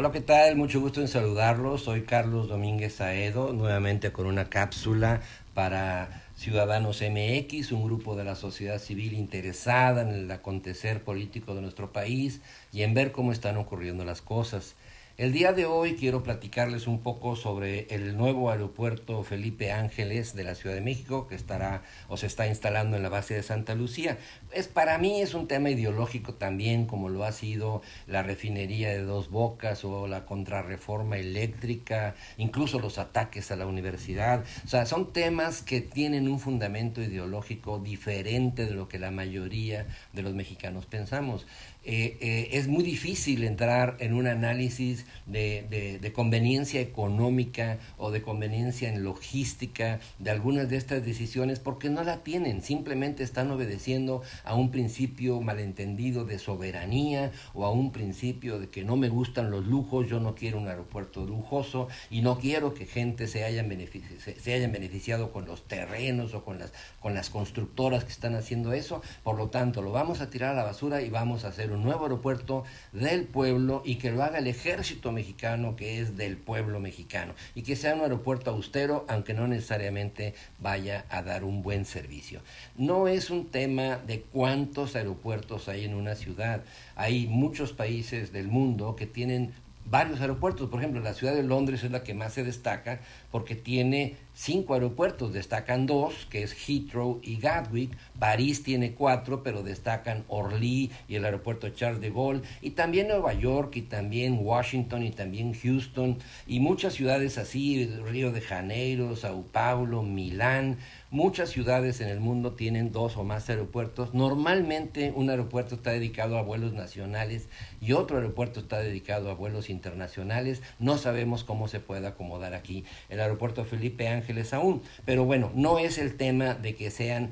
Hola, ¿qué tal? Mucho gusto en saludarlos. Soy Carlos Domínguez Saedo, nuevamente con una cápsula para Ciudadanos MX, un grupo de la sociedad civil interesada en el acontecer político de nuestro país y en ver cómo están ocurriendo las cosas. El día de hoy quiero platicarles un poco sobre el nuevo aeropuerto Felipe Ángeles de la Ciudad de México que estará o se está instalando en la base de Santa Lucía. Es para mí es un tema ideológico también como lo ha sido la refinería de Dos Bocas o la contrarreforma eléctrica, incluso los ataques a la universidad. O sea, son temas que tienen un fundamento ideológico diferente de lo que la mayoría de los mexicanos pensamos. Eh, eh, es muy difícil entrar en un análisis de, de, conveniencia económica o de conveniencia en logística de algunas de estas decisiones porque no la tienen, simplemente están obedeciendo a un principio malentendido de soberanía o a un principio de que no me gustan los lujos, yo no quiero un aeropuerto lujoso y no quiero que gente se hayan, se, se hayan beneficiado con los terrenos o con las, con las constructoras que están haciendo eso, por lo tanto lo vamos a tirar a la basura y vamos a hacer un nuevo aeropuerto del pueblo y que lo haga el ejército mexicano que es del pueblo mexicano y que sea un aeropuerto austero aunque no necesariamente vaya a dar un buen servicio. No es un tema de cuántos aeropuertos hay en una ciudad. Hay muchos países del mundo que tienen varios aeropuertos. Por ejemplo, la ciudad de Londres es la que más se destaca porque tiene cinco aeropuertos, destacan dos, que es Heathrow y Gatwick, París tiene cuatro, pero destacan Orly y el aeropuerto Charles de Gaulle, y también Nueva York, y también Washington, y también Houston, y muchas ciudades así, Río de Janeiro, Sao Paulo, Milán, muchas ciudades en el mundo tienen dos o más aeropuertos. Normalmente un aeropuerto está dedicado a vuelos nacionales y otro aeropuerto está dedicado a vuelos internacionales. No sabemos cómo se puede acomodar aquí. El aeropuerto Felipe Aún. Pero bueno, no es el tema de que sean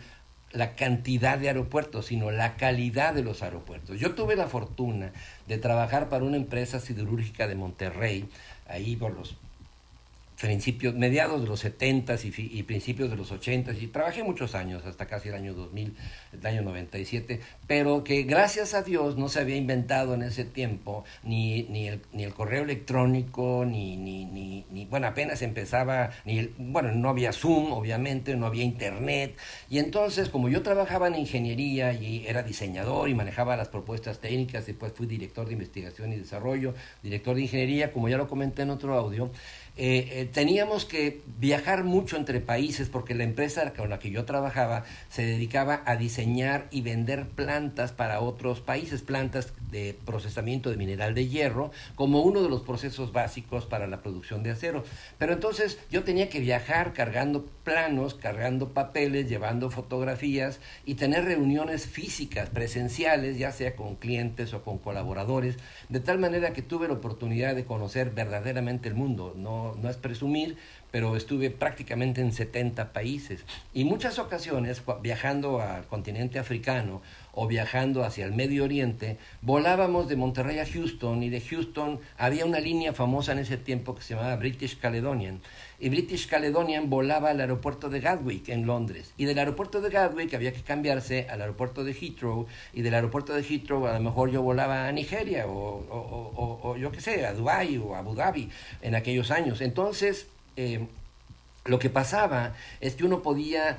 la cantidad de aeropuertos, sino la calidad de los aeropuertos. Yo tuve la fortuna de trabajar para una empresa siderúrgica de Monterrey, ahí por los principios, mediados de los 70 y, y, principios de los 80 y trabajé muchos años, hasta casi el año 2000, el año 97, pero que gracias a Dios no se había inventado en ese tiempo ni, ni, el, ni el correo electrónico, ni, ni, ni, ni, bueno, apenas empezaba, ni el, bueno, no había Zoom, obviamente, no había Internet, y entonces como yo trabajaba en ingeniería y era diseñador y manejaba las propuestas técnicas, después fui director de investigación y desarrollo, director de ingeniería, como ya lo comenté en otro audio, eh, eh, teníamos que viajar mucho entre países porque la empresa con la que yo trabajaba se dedicaba a diseñar y vender plantas para otros países, plantas de procesamiento de mineral de hierro, como uno de los procesos básicos para la producción de acero. Pero entonces yo tenía que viajar cargando planos, cargando papeles, llevando fotografías y tener reuniones físicas, presenciales, ya sea con clientes o con colaboradores, de tal manera que tuve la oportunidad de conocer verdaderamente el mundo, no no, es presumir, pero estuve prácticamente en 70 países. Y muchas ocasiones viajando al continente africano o viajando hacia el Medio Oriente, volábamos de Monterrey a Houston y de Houston había una línea famosa en ese tiempo que se llamaba British Caledonian y British Caledonian volaba al aeropuerto de Gatwick en Londres y del aeropuerto de Gatwick había que cambiarse al aeropuerto de Heathrow y del aeropuerto de Heathrow a lo mejor yo volaba a Nigeria o, o, o, yo qué sé, a Dubái o Abu Dhabi en aquellos años. Entonces, eh, lo que pasaba es que uno podía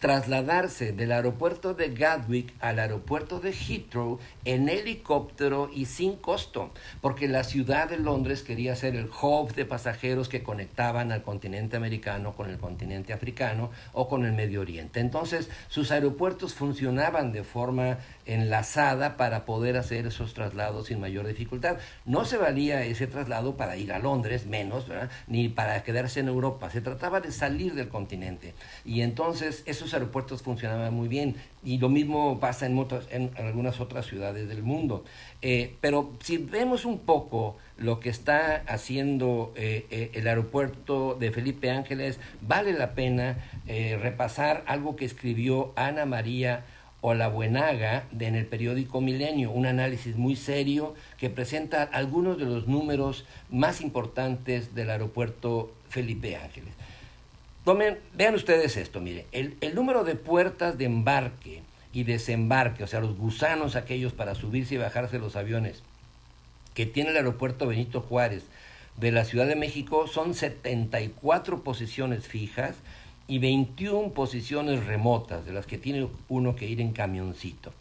trasladarse del aeropuerto de Gatwick al aeropuerto de Heathrow en helicóptero y sin costo, porque la ciudad de Londres quería ser el hub de pasajeros que conectaban al continente americano con el continente africano o con el Medio Oriente. Entonces, sus aeropuertos funcionaban de forma enlazada para poder hacer esos traslados sin mayor dificultad. No se valía ese traslado para ir a Londres, menos, ni para quedarse en Europa. Se trataba de salir del continente. Y entonces esos aeropuertos funcionaban muy bien. Y lo mismo pasa en, en, algunas otras ciudades del mundo. Eh, pero si vemos un poco lo que está haciendo eh, eh, el aeropuerto de Felipe Ángeles, vale la pena repasar algo que escribió Ana María o La Buenaga de, en el periódico Milenio, un análisis muy serio que presenta algunos de los números más importantes del aeropuerto Felipe Ángeles. Tomen, vean ustedes esto, mire, el, el número de puertas de embarque y desembarque, o sea, los gusanos aquellos para subirse y bajarse los aviones que tiene el aeropuerto Benito Juárez de la Ciudad de México son 74 posiciones fijas y 21 posiciones remotas, de las que tiene uno que ir en camioncito.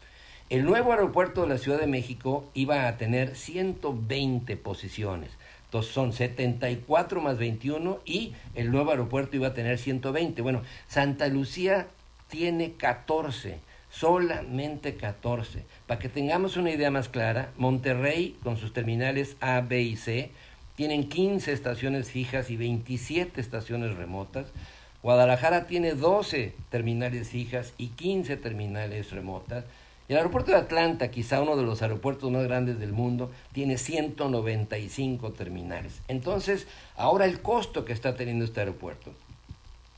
El nuevo aeropuerto de la Ciudad de México iba a tener 120 posiciones. Entonces son 74 más 21 y el nuevo aeropuerto iba a tener 120. Bueno, Santa Lucía tiene 14, solamente 14. Para que tengamos una idea más clara, Monterrey con sus terminales A, B y C tienen 15 estaciones fijas y 27 estaciones remotas. Guadalajara tiene 12 terminales fijas y 15 terminales remotas. El aeropuerto de Atlanta, quizá uno de los aeropuertos más grandes del mundo, tiene 195 terminales. Entonces, ahora el costo que está teniendo este aeropuerto.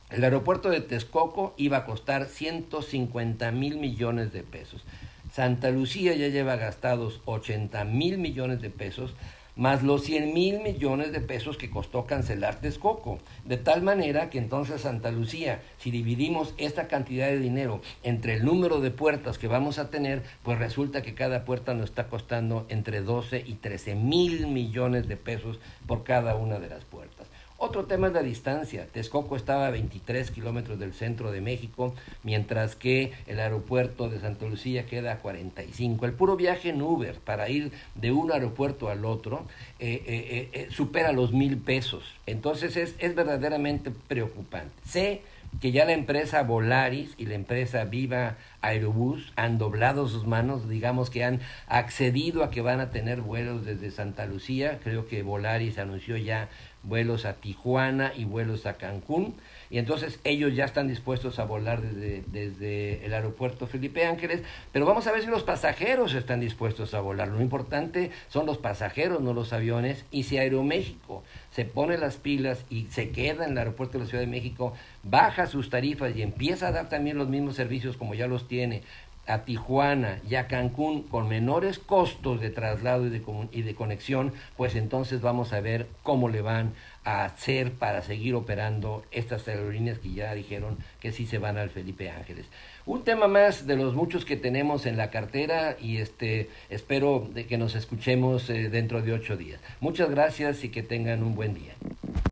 El aeropuerto de Texcoco iba a costar 150 mil millones de pesos. Santa Lucía ya lleva gastados 80 mil millones de pesos más los 100 mil millones de pesos que costó cancelar Texcoco. De tal manera que entonces Santa Lucía, si dividimos esta cantidad de dinero entre el número de puertas que vamos a tener, pues resulta que cada puerta nos está costando entre 12 y 13 mil millones de pesos por cada una de las puertas. Otro tema es la distancia. Texcoco estaba a 23 kilómetros del centro de México, mientras que el aeropuerto de Santa Lucía queda a 45. El puro viaje en Uber para ir de un aeropuerto al otro eh, eh, eh, supera los mil pesos. Entonces es, es verdaderamente preocupante. Sé que ya la empresa Volaris y la empresa Viva Aerobús han doblado sus manos, digamos que han accedido a que van a tener vuelos desde Santa Lucía. Creo que Volaris anunció ya vuelos a Tijuana y vuelos a Cancún. Y entonces ellos ya están dispuestos a volar desde, desde, el aeropuerto Felipe Ángeles, pero vamos a ver si los pasajeros están dispuestos a volar. Lo importante son los pasajeros, no los aviones. Y si Aeroméxico se pone las pilas y se queda en el aeropuerto de la Ciudad de México, baja sus tarifas y empieza a dar también los mismos servicios como ya los tiene a Tijuana y a Cancún con menores costos de traslado y de, y de conexión, pues entonces vamos a ver cómo le van a hacer para seguir operando estas aerolíneas que ya dijeron que sí se van al Felipe Ángeles. Un tema más de los muchos que tenemos en la cartera y este espero de que nos escuchemos eh, dentro de ocho días. Muchas gracias y que tengan un buen día.